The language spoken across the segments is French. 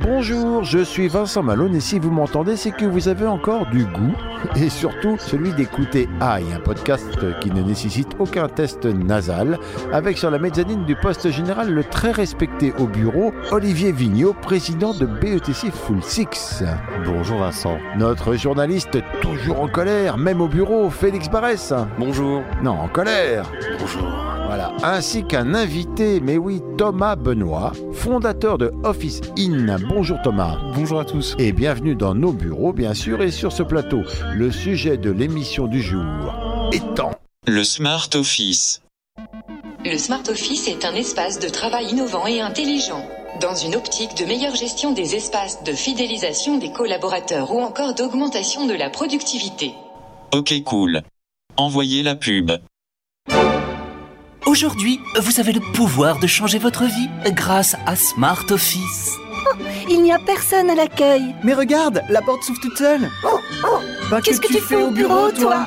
Bonjour, je suis Vincent Malone et si vous m'entendez, c'est que vous avez encore du goût et surtout celui d'écouter AI, un podcast qui ne nécessite aucun test nasal, avec sur la mezzanine du poste général le très respecté au bureau Olivier Vigneault, président de BETC Full Six. Bonjour Vincent. Notre journaliste toujours en colère, même au bureau, Félix Barès. Bonjour. Non, en colère. Bonjour. Voilà, ainsi qu'un invité, mais oui, Thomas Benoît, fondateur de Office In. Bonjour Thomas. Bonjour à tous. Et bienvenue dans nos bureaux, bien sûr, et sur ce plateau, le sujet de l'émission du jour étant Le Smart Office. Le Smart Office est un espace de travail innovant et intelligent. Dans une optique de meilleure gestion des espaces, de fidélisation des collaborateurs ou encore d'augmentation de la productivité. Ok cool. Envoyez la pub. Aujourd'hui, vous avez le pouvoir de changer votre vie grâce à Smart Office. Il n'y a personne à l'accueil. Mais regarde, la porte s'ouvre toute seule. Bah, Qu'est-ce que tu fais au bureau, toi?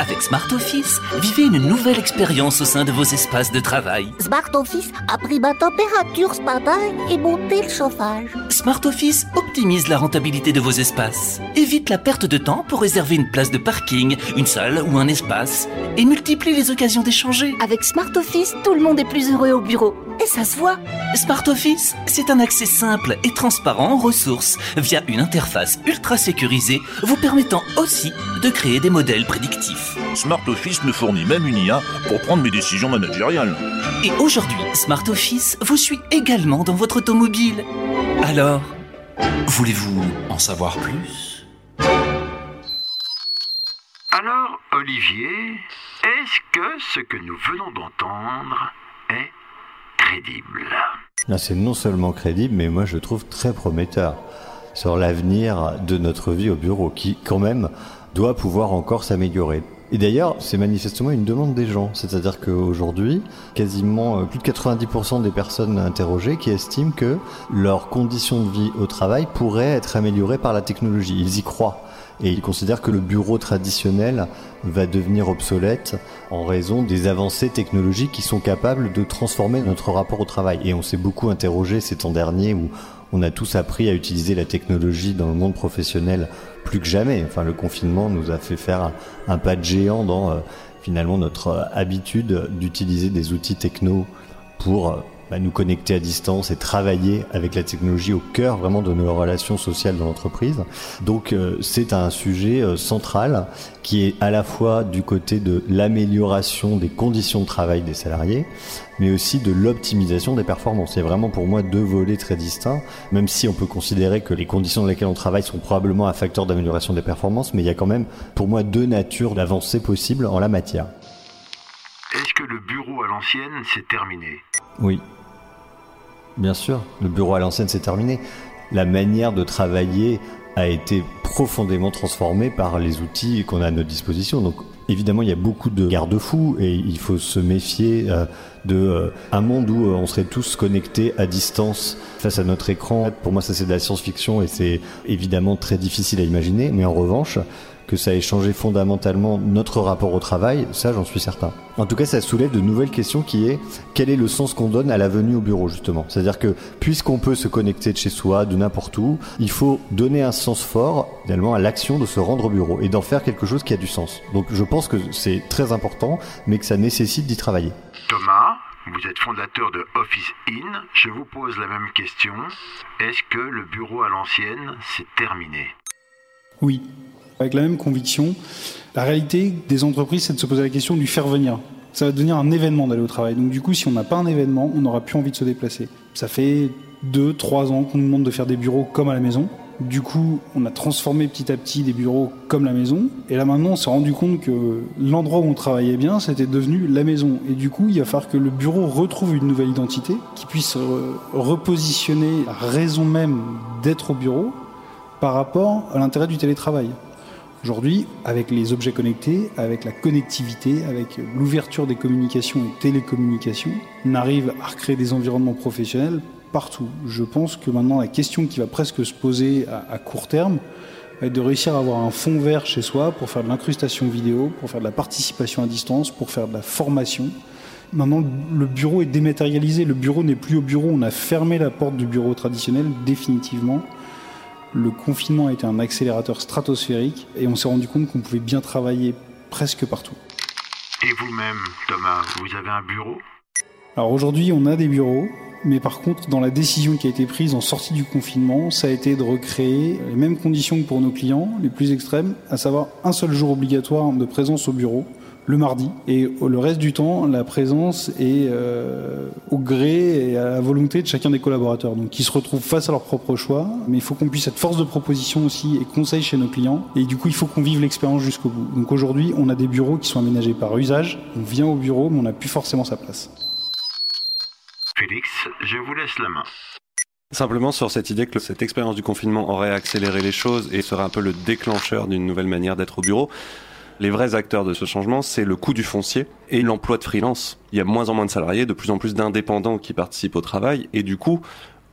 Avec Smart Office, vivez une nouvelle expérience au sein de vos espaces de travail. Smart Office a pris ma température ce matin et monté le chauffage. Smart Office optimise la rentabilité de vos espaces, évite la perte de temps pour réserver une place de parking, une salle ou un espace, et multiplie les occasions d'échanger. Avec Smart Office, tout le monde est plus heureux au bureau. Et ça se voit. Smart Office, c'est un accès simple et transparent aux ressources via une interface ultra sécurisée vous permettant aussi de créer des modèles prédictifs. Smart Office me fournit même une IA pour prendre mes décisions managériales. Et aujourd'hui, Smart Office vous suit également dans votre automobile. Alors, voulez-vous en savoir plus? Alors, Olivier, est-ce que ce que nous venons d'entendre est crédible C'est non seulement crédible, mais moi je trouve très prometteur sur l'avenir de notre vie au bureau, qui quand même doit pouvoir encore s'améliorer. Et d'ailleurs, c'est manifestement une demande des gens. C'est-à-dire qu'aujourd'hui, quasiment euh, plus de 90% des personnes interrogées qui estiment que leurs conditions de vie au travail pourraient être améliorées par la technologie. Ils y croient. Et ils considèrent que le bureau traditionnel va devenir obsolète en raison des avancées technologiques qui sont capables de transformer notre rapport au travail. Et on s'est beaucoup interrogé ces temps derniers où on a tous appris à utiliser la technologie dans le monde professionnel plus que jamais. Enfin, le confinement nous a fait faire un, un pas de géant dans euh, finalement notre euh, habitude d'utiliser des outils techno pour euh, bah, nous connecter à distance et travailler avec la technologie au cœur vraiment de nos relations sociales dans l'entreprise. Donc euh, c'est un sujet euh, central qui est à la fois du côté de l'amélioration des conditions de travail des salariés, mais aussi de l'optimisation des performances. C'est vraiment pour moi deux volets très distincts, même si on peut considérer que les conditions dans lesquelles on travaille sont probablement un facteur d'amélioration des performances, mais il y a quand même pour moi deux natures d'avancées possibles en la matière. Est-ce que le bureau à l'ancienne, c'est terminé? Oui. Bien sûr, le bureau à l'ancienne, c'est terminé. La manière de travailler a été profondément transformée par les outils qu'on a à notre disposition. Donc évidemment, il y a beaucoup de garde-fous et il faut se méfier euh, de euh, un monde où euh, on serait tous connectés à distance face à notre écran. Pour moi, ça c'est de la science-fiction et c'est évidemment très difficile à imaginer. Mais en revanche, que ça ait changé fondamentalement notre rapport au travail, ça j'en suis certain. En tout cas, ça soulève de nouvelles questions qui est quel est le sens qu'on donne à la venue au bureau justement? C'est-à-dire que puisqu'on peut se connecter de chez soi, de n'importe où, il faut donner un sens fort finalement à l'action de se rendre au bureau et d'en faire quelque chose qui a du sens. Donc je pense que c'est très important, mais que ça nécessite d'y travailler. Thomas, vous êtes fondateur de Office In. Je vous pose la même question. Est-ce que le bureau à l'ancienne, c'est terminé? Oui. Avec la même conviction, la réalité des entreprises, c'est de se poser la question du faire venir. Ça va devenir un événement d'aller au travail. Donc du coup, si on n'a pas un événement, on n'aura plus envie de se déplacer. Ça fait deux, trois ans qu'on nous demande de faire des bureaux comme à la maison. Du coup, on a transformé petit à petit des bureaux comme la maison. Et là maintenant, on s'est rendu compte que l'endroit où on travaillait bien, c'était devenu la maison. Et du coup, il va falloir que le bureau retrouve une nouvelle identité, qui puisse repositionner la raison même d'être au bureau par rapport à l'intérêt du télétravail. Aujourd'hui, avec les objets connectés, avec la connectivité, avec l'ouverture des communications et télécommunications, on arrive à recréer des environnements professionnels partout. Je pense que maintenant, la question qui va presque se poser à, court terme va être de réussir à avoir un fond vert chez soi pour faire de l'incrustation vidéo, pour faire de la participation à distance, pour faire de la formation. Maintenant, le bureau est dématérialisé. Le bureau n'est plus au bureau. On a fermé la porte du bureau traditionnel définitivement. Le confinement a été un accélérateur stratosphérique et on s'est rendu compte qu'on pouvait bien travailler presque partout. Et vous-même, Thomas, vous avez un bureau? Alors aujourd'hui, on a des bureaux. Mais par contre, dans la décision qui a été prise en sortie du confinement, ça a été de recréer les mêmes conditions que pour nos clients, les plus extrêmes, à savoir un seul jour obligatoire de présence au bureau, le mardi. Et le reste du temps, la présence est euh, au gré et à la volonté de chacun des collaborateurs. Donc, ils se retrouvent face à leurs propres choix. Mais il faut qu'on puisse être force de proposition aussi et conseil chez nos clients. Et du coup, il faut qu'on vive l'expérience jusqu'au bout. Donc aujourd'hui, on a des bureaux qui sont aménagés par usage. On vient au bureau, mais on n'a plus forcément sa place. Félix, je vous laisse la main. Simplement sur cette idée que cette expérience du confinement aurait accéléré les choses et serait un peu le déclencheur d'une nouvelle manière d'être au bureau. Les vrais acteurs de ce changement, c'est le coût du foncier et l'emploi de freelance. Il y a moins en moins de salariés, de plus en plus d'indépendants qui participent au travail et du coup,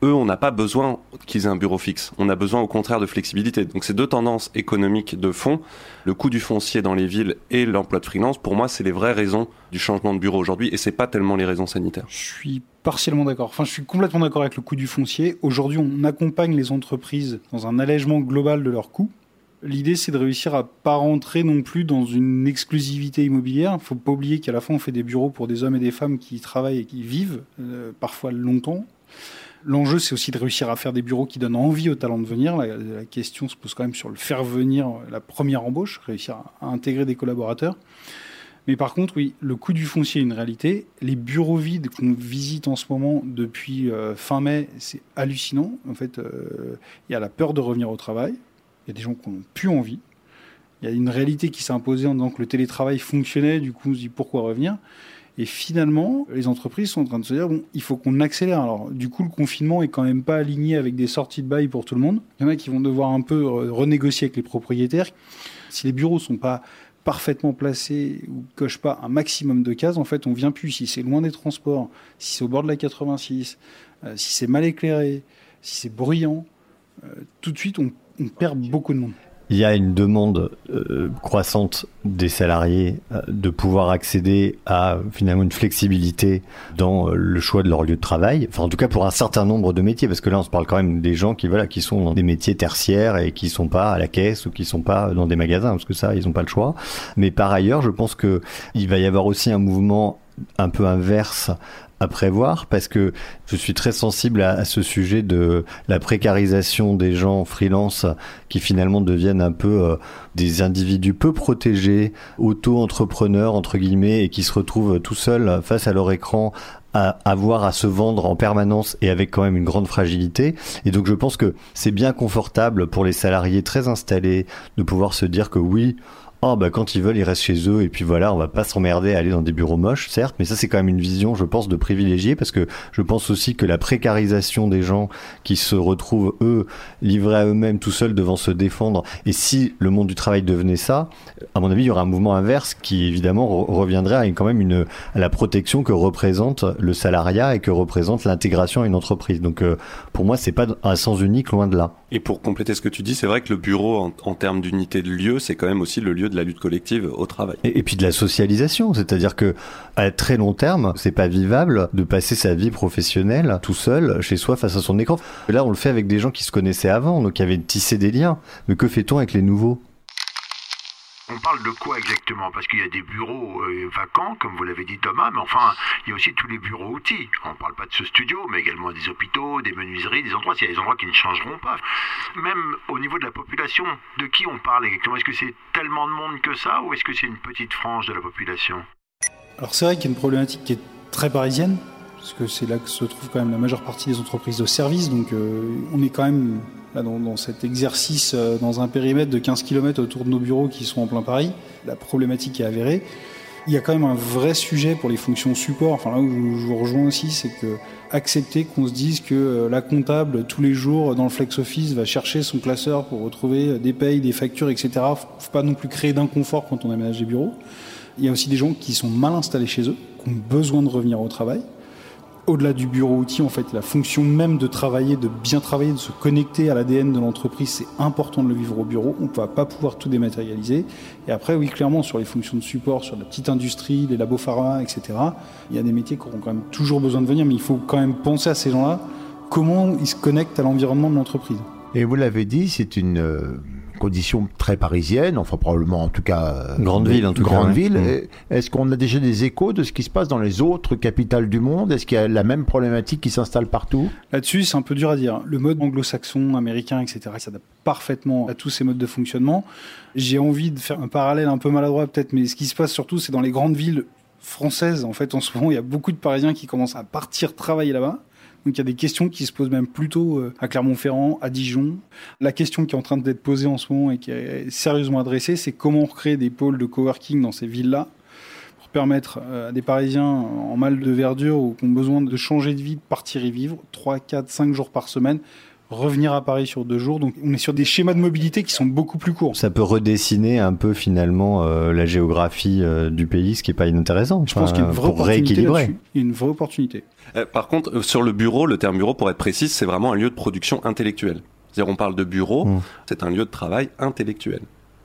eux, on n'a pas besoin qu'ils aient un bureau fixe. On a besoin au contraire de flexibilité. Donc ces deux tendances économiques de fond, le coût du foncier dans les villes et l'emploi de freelance, pour moi, c'est les vraies raisons du changement de bureau aujourd'hui et c'est pas tellement les raisons sanitaires. Je suis partiellement d'accord. Enfin, je suis complètement d'accord avec le coût du foncier. Aujourd'hui, on accompagne les entreprises dans un allègement global de leurs coûts. L'idée, c'est de réussir à pas rentrer non plus dans une exclusivité immobilière. Il faut pas oublier qu'à la fin, on fait des bureaux pour des hommes et des femmes qui travaillent et qui vivent, euh, parfois longtemps. L'enjeu, c'est aussi de réussir à faire des bureaux qui donnent envie aux talents de venir. La, question se pose quand même sur le faire venir, la première embauche, réussir à, intégrer des collaborateurs. Mais par contre, oui, le coût du foncier est une réalité. Les bureaux vides qu'on visite en ce moment depuis euh, fin mai, c'est hallucinant. En fait, euh, il y a la peur de revenir au travail. Il y a des gens qui n'ont plus envie. Il y a une réalité qui s'est imposée en disant que le télétravail fonctionnait. Du coup, on se dit pourquoi revenir? Et finalement, les entreprises sont en train de se dire bon, il faut qu'on accélère. Alors, du coup, le confinement est quand même pas aligné avec des sorties de bail pour tout le monde. Il y en a qui vont devoir un peu renégocier avec les propriétaires. Si les bureaux sont pas parfaitement placés ou cochent pas un maximum de cases, en fait, on vient plus. Si c'est loin des transports, si c'est au bord de la 86, euh, si c'est mal éclairé, si c'est bruyant, euh, tout de suite, on beaucoup de monde il y a une demande euh, croissante des salariés euh, de pouvoir accéder à finalement une flexibilité dans euh, le choix de leur lieu de travail. Enfin, en tout cas pour un certain nombre de métiers, parce que là, on se parle quand même des gens qui voilà qui sont dans des métiers tertiaires et qui sont pas à la caisse ou qui sont pas dans des magasins, parce que ça, ils n'ont pas le choix. Mais par ailleurs, je pense que il va y avoir aussi un mouvement un peu inverse à prévoir parce que je suis très sensible à, ce sujet de la précarisation des gens freelance qui finalement deviennent un peu euh, des individus peu protégés, auto-entrepreneurs entre guillemets et qui se retrouvent tout seuls face à leur écran à avoir à se vendre en permanence et avec quand même une grande fragilité. Et donc je pense que c'est bien confortable pour les salariés très installés de pouvoir se dire que oui, oh bah quand ils veulent ils restent chez eux et puis voilà on va pas s'emmerder à aller dans des bureaux moches certes mais ça c'est quand même une vision je pense de privilégié parce que je pense aussi que la précarisation des gens qui se retrouvent eux livrés à eux-mêmes tout seuls devant se défendre et si le monde du travail devenait ça à mon avis il y aurait un mouvement inverse qui évidemment reviendrait à quand même une à la protection que représente le salariat et que représente l'intégration à une entreprise. Donc euh, pour moi c'est pas un sens unique loin de là et pour compléter ce que tu dis c'est vrai que le bureau en, termes d'unité de lieu c'est quand même aussi le lieu de la lutte collective au travail. Et, puis de la socialisation, c'est-à-dire que à très long terme, c'est pas vivable de passer sa vie professionnelle tout seul chez soi face à son écran. Là, on le fait avec des gens qui se connaissaient avant, donc qui avaient tissé des liens. Mais que fait-on avec les nouveaux? On parle de quoi exactement? Parce qu'il y a des bureaux euh, vacants, comme vous l'avez dit Thomas, mais enfin, il y a aussi tous les bureaux outils. On ne parle pas de ce studio, mais également des hôpitaux, des menuiseries, des endroits. Il y a des endroits qui ne changeront pas. Même au niveau de la population, de qui on parle exactement? Est-ce que c'est tellement de monde que ça, ou est-ce que c'est une petite frange de la population? Alors c'est vrai qu'il y a une problématique qui est très parisienne, parce que c'est là que se trouve quand même la majeure partie des entreprises de services, donc euh, on est quand même dans, cet exercice euh, dans un périmètre de 15 km autour de nos bureaux qui sont en plein Paris. La problématique est avérée. Il y a quand même un vrai sujet pour les fonctions support. Enfin là où je vous rejoins aussi, c'est que accepter qu'on se dise que euh, la comptable tous les jours dans le flex office va chercher son classeur pour retrouver des payes, des factures, etc. Faut pas non plus créer d'inconfort quand on aménage des bureaux. Il y a aussi des gens qui sont mal installés chez eux, qui ont besoin de revenir au travail au-delà du bureau outil, en fait, la fonction même de travailler, de bien travailler, de se connecter à l'ADN de l'entreprise, c'est important de le vivre au bureau. On ne va pas pouvoir tout dématérialiser. Et après, oui, clairement, sur les fonctions de support, sur la petite industrie, les labos pharma, etc., il y a des métiers qui auront quand même toujours besoin de venir, mais il faut quand même penser à ces gens-là, comment ils se connectent à l'environnement de l'entreprise? Et vous l'avez dit, c'est une euh, conditions très parisiennes, enfin probablement en tout cas grande ville, en tout grande cas, ville. ouais. Est-ce qu'on a déjà des échos de ce qui se passe dans les autres capitales du monde? Est-ce qu'il y a la même problématique qui s'installe partout? Là-dessus, c'est un peu dur à dire. Le mode anglo-saxon, américain, etc., ça s'adapte parfaitement à tous ces modes de fonctionnement. J'ai envie de faire un parallèle un peu maladroit peut-être, mais ce qui se passe surtout, c'est dans les grandes villes françaises. En fait, en ce moment, il y a beaucoup de Parisiens qui commencent à partir travailler là-bas. Donc il y a des questions qui se posent même plutôt euh, à Clermont-Ferrand, à Dijon. La question qui est en train d'être posée en ce moment et qui est sérieusement adressée, c'est comment on recrée des pôles de coworking dans ces villes-là pour permettre euh, à des Parisiens en mal de verdure ou qui ont besoin de changer de vie, de partir y vivre 3, 4, 5 jours par semaine revenir à Paris sur deux jours. Donc on est sur des schémas de mobilité qui sont beaucoup plus courts. Ça peut redessiner un peu finalement euh, la géographie euh, du pays, ce qui est pas inintéressant. Je pense qu'il y a une vraie opportunité rééquilibrer. là-dessus. Il y a une vraie opportunité. Euh, par contre, sur le bureau, le terme bureau, pour être précis, c'est vraiment un lieu de production intellectuelle. C'est-à-dire, on parle de bureau, Mmh. c'est un lieu de travail intellectuel.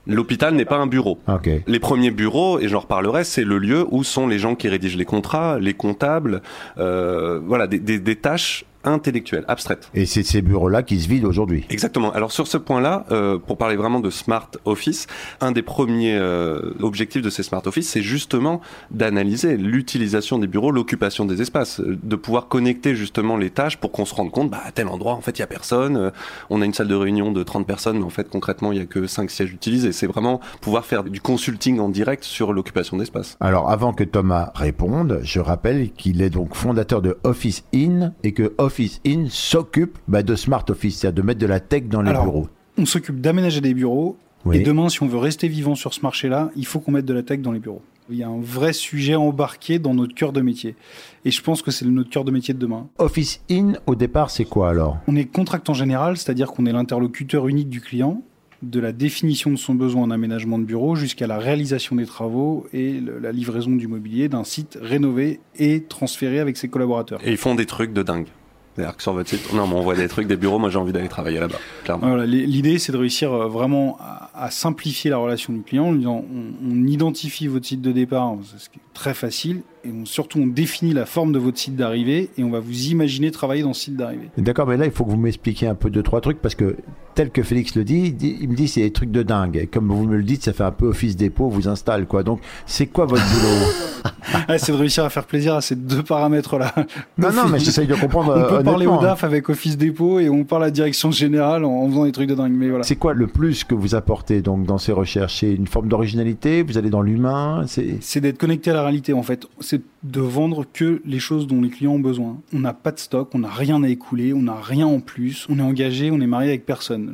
L'hôpital n'est pas un bureau. Ok. Les premiers bureaux, et j'en reparlerai, c'est le lieu où sont les gens qui rédigent les contrats, les comptables, euh, voilà, des, des, des tâches intellectuelles, abstraites. Et c'est ces bureaux-là qui se vident aujourd'hui. Exactement. Alors sur ce point-là, euh, pour parler vraiment de smart office, un des premiers euh, objectifs de ces smart office, c'est justement d'analyser l'utilisation des bureaux, l'occupation des espaces, euh, de pouvoir connecter justement les tâches pour qu'on se rende compte, bah à tel endroit en fait il y a personne, euh, on a une salle de réunion de 30 personnes, mais en fait concrètement il y a que 5 sièges utilisés. C'est vraiment pouvoir faire du consulting en direct sur l'occupation d'espace. Alors, avant que Thomas réponde, je rappelle qu'il est donc fondateur de Office In et que Office In s'occupe bah, de Smart Office, c'est-à-dire de mettre de la tech dans les Alors, bureaux. On s'occupe d'aménager des bureaux. Oui. Et demain, si on veut rester vivant sur ce marché-là, il faut qu'on mette de la tech dans les bureaux. Il y a un vrai sujet embarqué dans notre cœur de métier. Et je pense que c'est notre cœur de métier de demain. Office In, au départ, c'est quoi alors? On est contractant général, c'est-à-dire qu'on est l'interlocuteur unique du client, de la définition de son besoin en aménagement de bureau jusqu'à la réalisation des travaux et le- la livraison du mobilier d'un site rénové et transféré avec ses collaborateurs. Et ils font des trucs de dingue. C'est-à-dire que sur votre site, non, mais on voit des trucs, des bureaux, moi j'ai envie d'aller travailler là-bas, clairement. Voilà, L'idée, c'est de réussir euh, vraiment à, simplifier la relation du client en lui disant on, on identifie votre site de départ, c'est ce qui est très facile, et on- surtout on définit la forme de votre site d'arrivée et on va vous imaginer travailler dans ce site d'arrivée. D'accord, mais là, il faut que vous m'expliquiez un peu deux, trois trucs parce que, tel que Félix le dit, il, me dit c'est des trucs de dingue. Et comme vous me le dites, ça fait un peu Office Dépôt, vous installe, quoi. Donc, c'est quoi votre boulot Ah, c'est de réussir à faire plaisir à ces deux paramètres-là. Non, non, mais j'essaye de comprendre, On peut euh, parler au DAF avec Office Dépôt et on parle à la direction générale en, faisant des trucs de dingue. Mais voilà. C'est quoi le plus que vous apportez donc dans ces recherches? C'est une forme d'originalité? Vous allez dans l'humain? C'est C'est d'être connecté à la réalité en fait. C'est de vendre que les choses dont les clients ont besoin. On n'a pas de stock, on n'a rien à écouler, on n'a rien en plus. On est engagé, on est marié avec personne.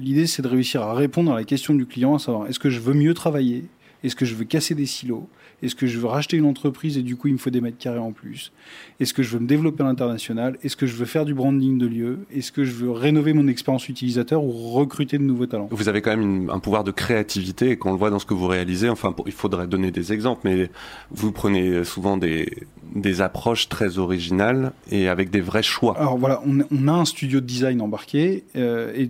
L'idée c'est de réussir à répondre à la question du client, à savoir est-ce que je veux mieux travailler? Est-ce que je veux casser des silos? Est-ce que je veux racheter une entreprise et du coup il me faut des mètres carrés en plus? Est-ce que je veux me développer à l'international? Est-ce que je veux faire du branding de lieu? Est-ce que je veux rénover mon expérience utilisateur ou recruter de nouveaux talents? Vous avez quand même une- un pouvoir de créativité et qu'on le voit dans ce que vous réalisez. Enfin, pour- il faudrait donner des exemples, mais vous prenez souvent des, des approches très originales et avec des vrais choix. Alors voilà, on, on a un studio de design embarqué euh, et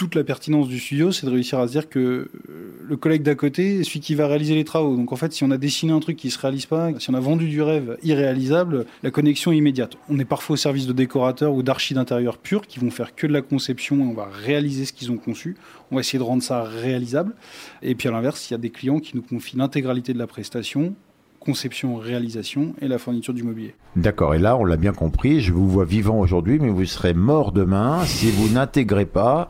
toute la pertinence du studio, c'est de réussir à se dire que euh, le collègue d'à côté est celui qui va réaliser les travaux. Donc en fait, si on a dessiné un truc qui se réalise pas, si on a vendu du rêve irréalisable, la connexion est immédiate. On est parfois au service de décorateurs ou d'archi d'intérieur purs qui vont faire que de la conception et on va réaliser ce qu'ils ont conçu. On va essayer de rendre ça réalisable. Et puis à l'inverse, il y a des clients qui nous confient l'intégralité de la prestation conception, réalisation et la fourniture du mobilier. D'accord, et là on l'a bien compris, je vous vois vivant aujourd'hui, mais vous serez mort demain si vous n'intégrez pas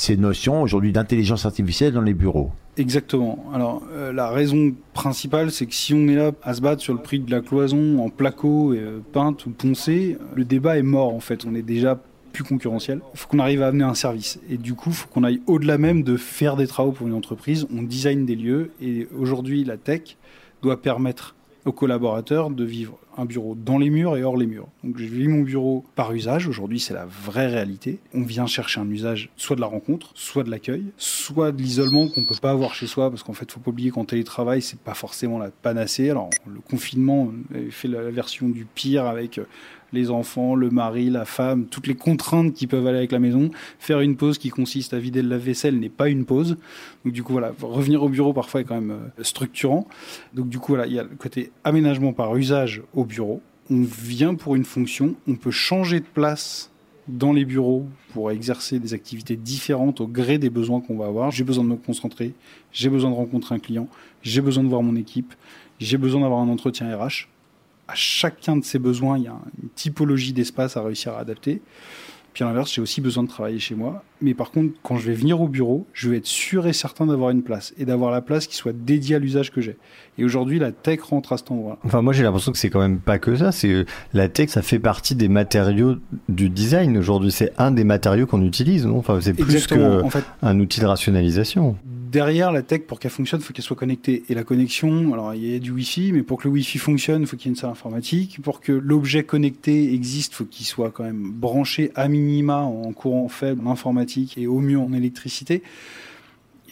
ces notions aujourd'hui d'intelligence artificielle dans les bureaux. Exactement. Alors euh, la raison principale, c'est que si on est là à se battre sur le prix de la cloison en placo, euh, peinte ou poncée, le débat est mort en fait. On est déjà plus concurrentiel. Il faut qu'on arrive à amener un service. Et du coup, il faut qu'on aille au-delà même de faire des travaux pour une entreprise. On design des lieux. Et aujourd'hui, la tech, doit permettre aux collaborateurs de vivre un bureau dans les murs et hors les murs. Donc je vis mon bureau par usage, aujourd'hui c'est la vraie réalité. On vient chercher un usage soit de la rencontre, soit de l'accueil, soit de l'isolement qu'on peut pas avoir chez soi parce qu'en fait faut pas oublier qu'en télétravail c'est pas forcément la panacée. Alors le confinement fait la version du pire avec les enfants, le mari, la femme, toutes les contraintes qui peuvent aller avec la maison. Faire une pause qui consiste à vider le lave-vaisselle n'est pas une pause. Donc du coup voilà, revenir au bureau parfois est quand même euh, structurant. Donc du coup voilà, il y a le côté aménagement par usage au bureau. On vient pour une fonction, on peut changer de place dans les bureaux pour exercer des activités différentes au gré des besoins qu'on va avoir. J'ai besoin de me concentrer, j'ai besoin de rencontrer un client, j'ai besoin de voir mon équipe, j'ai besoin d'avoir un entretien RH à chacun de ces besoins, il y a une typologie d'espace à réussir à adapter. Puis à l'inverse, j'ai aussi besoin de travailler chez moi. Mais par contre, quand je vais venir au bureau, je vais être sûr et certain d'avoir une place et d'avoir la place qui soit dédiée à l'usage que j'ai. Et aujourd'hui, la tech rentre à cet endroit. Enfin, moi, j'ai l'impression que c'est quand même pas que ça. C'est euh, la tech, ça fait partie des matériaux du design. Aujourd'hui, c'est un des matériaux qu'on utilise. Non? Enfin, c'est plus qu'un un outil de rationalisation derrière la tech, pour qu'elle fonctionne, il faut qu'elle soit connectée. Et la connexion, alors il y a du Wi-Fi, mais pour que le Wi-Fi fonctionne, il faut qu'il y ait une salle informatique. Pour que l'objet connecté existe, il faut qu'il soit quand même branché à minima en courant faible, en informatique et au mieux en électricité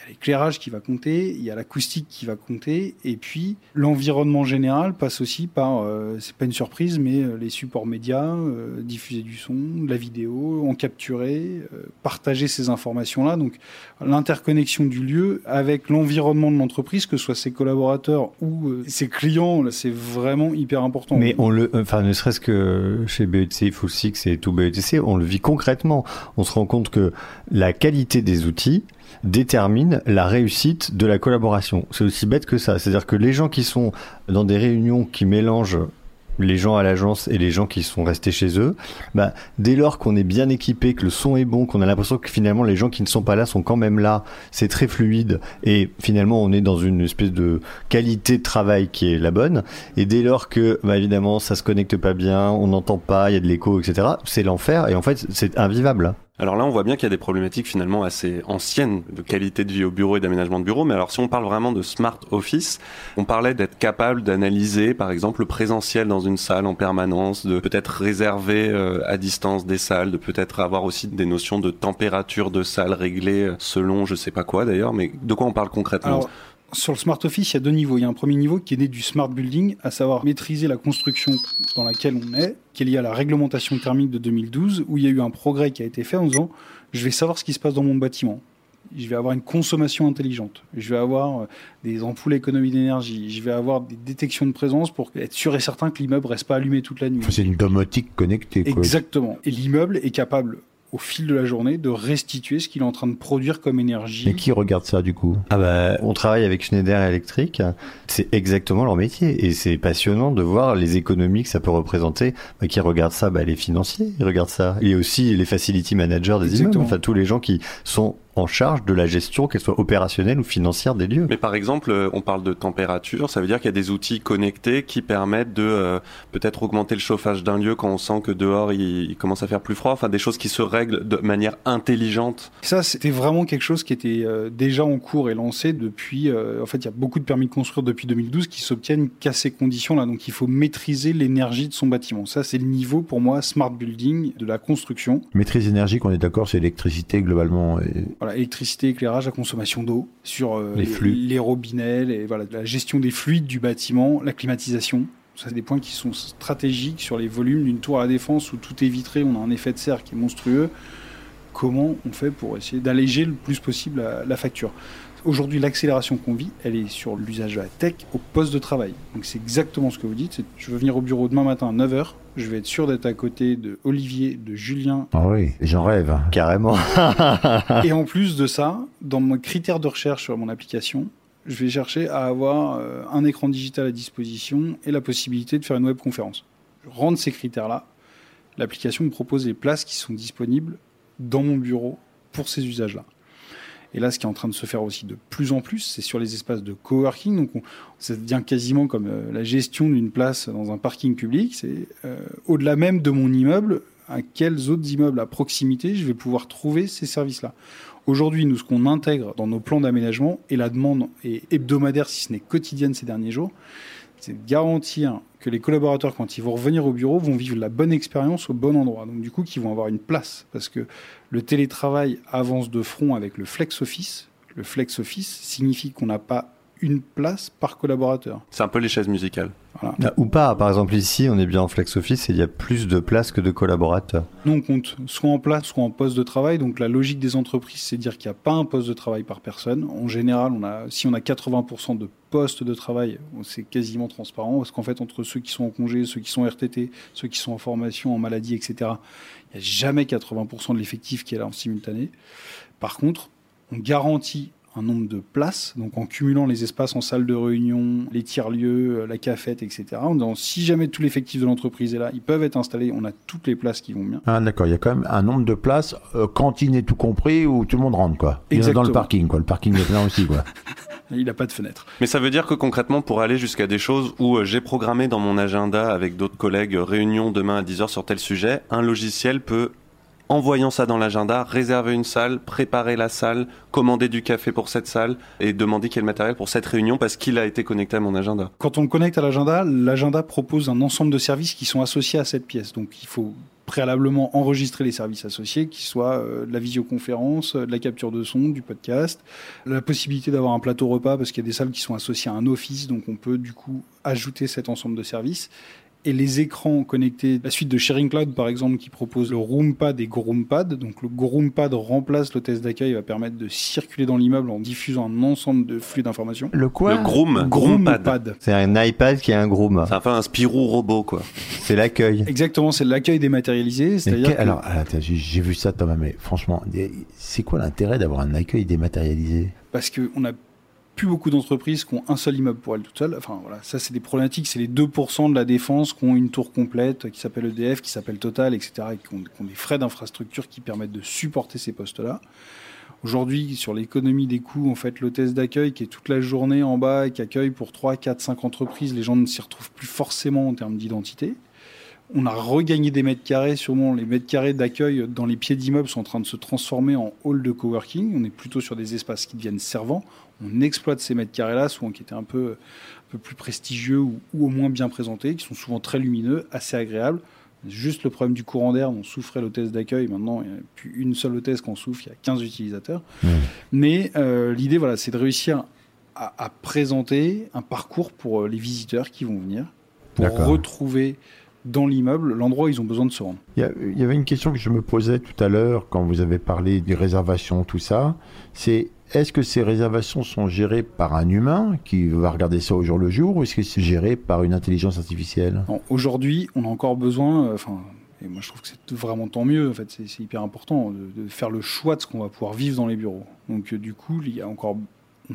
l'éclairage qui va compter, il y a l'acoustique qui va compter, et puis l'environnement général passe aussi par, euh, c'est pas une surprise, mais euh, les supports médias, euh, diffuser du son, de la vidéo, en capturer, partager ces informations-là. Donc l'interconnexion du lieu avec l'environnement de l'entreprise, que ce soit ses collaborateurs ou ses clients, c'est vraiment hyper important. Mais on le, enfin ne serait-ce que chez BETC, Full Six et tout BETC, on le vit concrètement. On se rend compte que la qualité des outils détermine la réussite de la collaboration. C'est aussi bête que ça. C'est-à-dire que les gens qui sont dans des réunions qui mélangent les gens à l'agence et les gens qui sont restés chez eux, bah, dès lors qu'on est bien équipé, que le son est bon, qu'on a l'impression que finalement les gens qui ne sont pas là sont quand même là, c'est très fluide et finalement on est dans une espèce de qualité de travail qui est la bonne. Et dès lors que, bah, évidemment, ça se connecte pas bien, on n'entend pas, il y a de l'écho, etc., c'est l'enfer et en fait c'est invivable. Alors là, on voit bien qu'il y a des problématiques finalement assez anciennes de qualité de vie au bureau et d'aménagement de bureau. Mais alors, si on parle vraiment de smart office, on parlait d'être capable d'analyser, par exemple, le présentiel dans une salle en permanence, de peut-être réserver euh, à distance des salles, de peut-être avoir aussi des notions de température de salle réglées euh, selon je sais pas quoi d'ailleurs. Mais de quoi on parle concrètement? Sur le Smart Office, il y a deux niveaux. Il y a un premier niveau qui est né du Smart Building, à savoir maîtriser la construction dans laquelle on est, qui est liée à la réglementation thermique de 2012, où il y a eu un progrès qui a été fait en disant je vais savoir ce qui se passe dans mon bâtiment. Je vais avoir une consommation intelligente. Je vais avoir euh, des ampoules économie d'énergie. Je vais avoir des détections de présence pour être sûr et certain que l'immeuble reste pas allumé toute la nuit. C'est une domotique connectée. Exactement. Et l'immeuble est capable au fil de la journée de restituer ce qu'il est en train de produire comme énergie. Et qui regarde ça du coup? Ah bah on travaille avec Schneider Electric, c'est exactement leur métier et c'est passionnant de voir les économies que ça peut représenter. Bah, qui regardent ça? Bah, Les financiers, ils regardent ça. Et aussi les facility managers des immeubles, enfin tous les gens qui sont en charge de la gestion, qu'elle soit opérationnelle ou financière des lieux. Mais par exemple, euh, on parle de température, ça veut dire qu'il y a des outils connectés qui permettent de euh, peut-être augmenter le chauffage d'un lieu quand on sent que dehors il, commence à faire plus froid, enfin des choses qui se règlent de manière intelligente. Ça, c'était vraiment quelque chose qui était euh, déjà en cours et lancé depuis. en fait, il y a beaucoup de permis de construire depuis 2012 qui s'obtiennent qu'à ces conditions-là. Donc, il faut maîtriser l'énergie de son bâtiment. Ça, c'est le niveau pour moi smart building de la construction. Maîtrise énergie, on est d'accord, c'est l'électricité globalement. Et électricité, éclairage, la consommation d'eau, sur euh, les, robinets, voilà, la gestion des fluides du bâtiment, la climatisation. Ça, c'est des points qui sont stratégiques sur les volumes d'une tour à la défense où tout est vitré, on a un effet de serre qui est monstrueux. Comment on fait pour essayer d'alléger le plus possible la, facture? Aujourd'hui, l'accélération qu'on vit, elle est sur l'usage de la tech au poste de travail. Donc c'est exactement ce que vous dites. Je veux venir au bureau demain matin à 9h. Je vais être sûr d'être à côté de Olivier, de Julien. Ah oui, j'en rêve. Carrément. Et en plus de ça, dans mon critère de recherche sur mon application, je vais chercher à avoir euh, un écran digital à disposition et la possibilité de faire une webconférence. Je rentre ces critères-là. L'application me propose les places qui sont disponibles dans mon bureau pour ces usages-là. Et là, ce qui est en train de se faire aussi de plus en plus, c'est sur les espaces de coworking. Donc, on, ça devient quasiment comme euh, la gestion d'une place dans un parking public. C'est euh, au-delà même de mon immeuble, à quels autres immeubles à proximité je vais pouvoir trouver ces services-là? Aujourd'hui, nous, ce qu'on intègre dans nos plans d'aménagement, et la demande est hebdomadaire, si ce n'est quotidienne ces derniers jours, c'est de garantir que les collaborateurs, quand ils vont revenir au bureau, vont vivre la bonne expérience au bon endroit. Donc du coup, qu'ils vont avoir une place. Parce que le télétravail avance de front avec le flex office. Le flex office signifie qu'on n'a pas une place par collaborateur. C'est un peu les chaises musicales. Voilà. Ou pas, par exemple ici, on est bien en flex office et il y a plus de places que de collaborateurs. Nous, on compte soit en place, soit en poste de travail. Donc la logique des entreprises, c'est de dire qu'il n'y a pas un poste de travail par personne. En général, on a, si on a 80% de postes de travail, c'est quasiment transparent, parce qu'en fait, entre ceux qui sont en congé, ceux qui sont RTT, ceux qui sont en formation, en maladie, etc., il n'y a jamais 80% de l'effectif qui est là en simultané. Par contre, on garantit un nombre de places, donc en cumulant les espaces en salle de réunion, les tiers-lieux, euh, la cafette, etc. En disant, si jamais tout l'effectif de l'entreprise est là, ils peuvent être installés, on a toutes les places qui vont bien. Ah d'accord, il y a quand même un nombre de places, euh, cantine et tout compris, où tout le monde rentre quoi. Il y en a dans Exactement. le parking quoi, le parking est plein aussi quoi. Il n'a pas de fenêtre. Mais ça veut dire que concrètement, pour aller jusqu'à des choses où euh, j'ai programmé dans mon agenda avec d'autres collègues réunion demain à 10h sur tel sujet, un logiciel peut, en voyant ça dans l'agenda, réserver une salle, préparer la salle, commander du café pour cette salle et demander quel matériel pour cette réunion parce qu'il a été connecté à mon agenda. Quand on connecte à l'agenda, l'agenda propose un ensemble de services qui sont associés à cette pièce. Donc il faut préalablement enregistrer les services associés, qui soient euh, de la visioconférence, euh, de la capture de son, du podcast, la possibilité d'avoir un plateau repas parce qu'il y a des salles qui sont associées à un office, donc on peut du coup ajouter cet ensemble de services. Et les écrans connectés, la suite de Sharing Cloud par exemple qui propose le Roompad et GoRoompad. Donc le GoRoompad remplace l'hôtesse d'accueil et va permettre de circuler dans l'immeuble en diffusant un ensemble de flux d'informations. Le quoi Le Groom, Groompad. C'est un iPad qui est un groom. C'est un peu un Spirou robot quoi. C'est l'accueil. Exactement, c'est l'accueil dématérialisé. C'est-à-dire que- Alors, attends, j'ai j'ai vu ça Thomas, mais franchement, c'est quoi l'intérêt d'avoir un accueil dématérialisé? Parce qu'on n'a plus beaucoup d'entreprises qui ont un seul immeuble pour elles toutes seules. Enfin voilà, ça c'est des problématiques. C'est les 2% de la défense qui ont une tour complète, qui s'appelle EDF, qui s'appelle Total, etc., et qui ont, des frais d'infrastructure qui permettent de supporter ces postes-là. Aujourd'hui, sur l'économie des coûts, en fait, l'hôtesse d'accueil qui est toute la journée en bas et qui accueille pour 3, 4, 5 entreprises, les gens ne s'y retrouvent plus forcément en termes d'identité. On a regagné des mètres carrés, sûrement les mètres carrés d'accueil dans les pieds d'immeubles sont en train de se transformer en hall de coworking. On est plutôt sur des espaces qui deviennent servants. On exploite ces mètres carrés-là, souvent qui étaient un peu, un peu plus prestigieux ou, ou au moins bien présentés, qui sont souvent très lumineux, assez agréables. Juste le problème du courant d'air dont souffrait l'hôtesse d'accueil. Maintenant, il n'y a plus une seule hôtesse qui en souffre, il y a 15 utilisateurs. Mais euh, l'idée, voilà, c'est de réussir à, à présenter un parcours pour euh, les visiteurs qui vont venir, pour retrouver dans l'immeuble l'endroit où ils ont besoin de se rendre. Il y, y avait une question que je me posais tout à l'heure quand vous avez parlé des réservations, tout ça. C'est est-ce que ces réservations sont gérées par un humain qui va regarder ça au jour le jour ou est-ce que c'est géré par une intelligence artificielle? Aujourd'hui, on a encore besoin, euh, enfin, et moi je trouve que c'est vraiment tant mieux, en fait, c'est hyper important de, de faire le choix de ce qu'on va pouvoir vivre dans les bureaux. Donc euh, du coup, il y a encore,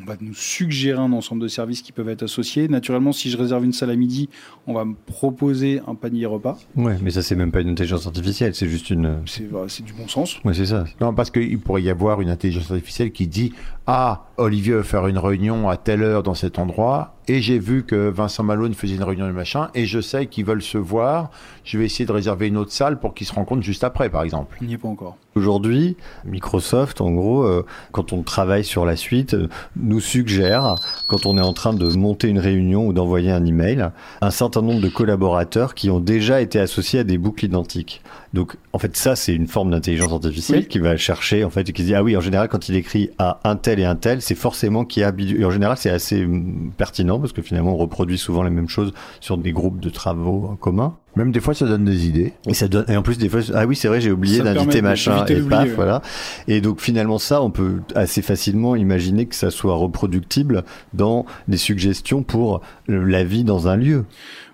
on va nous suggérer un ensemble de services qui peuvent être associés. Naturellement, si je réserve une salle à midi, on va me proposer un panier repas. Ouais, mais ça c'est même pas une intelligence artificielle, c'est juste une. C'est c'est du bon sens. Ouais, c'est ça. Non, parce qu'il pourrait y avoir une intelligence artificielle qui dit Ah, Olivier veut faire une réunion à telle heure dans cet endroit, et j'ai vu que Vincent Malone faisait une réunion de machin, et je sais qu'ils veulent se voir. Je vais essayer de réserver une autre salle pour qu'ils se rencontrent juste après, par exemple. On n'y est pas encore. Aujourd'hui, Microsoft, en gros, euh, quand on travaille sur la suite, euh, nous suggère, quand on est en train de monter une réunion ou d'envoyer un email, un certain nombre de collaborateurs qui ont déjà été associés à des boucles identiques. Donc, en fait, ça, c'est une forme d'intelligence artificielle Oui. qui va chercher, en fait, et qui se dit, ah oui, en général, quand il écrit à un tel et un tel, c'est forcément qui a, habitu- et en général, c'est assez hum, parce que finalement, on reproduit souvent les mêmes choses sur des groupes de travaux en commun. Même des fois, ça donne des idées. Et ça donne. Et en plus, des fois, ah oui, c'est vrai, j'ai oublié d'inviter machin et paf, ouais. voilà. Et donc finalement, ça, on peut assez facilement imaginer que ça soit reproductible dans des suggestions pour la vie dans un lieu.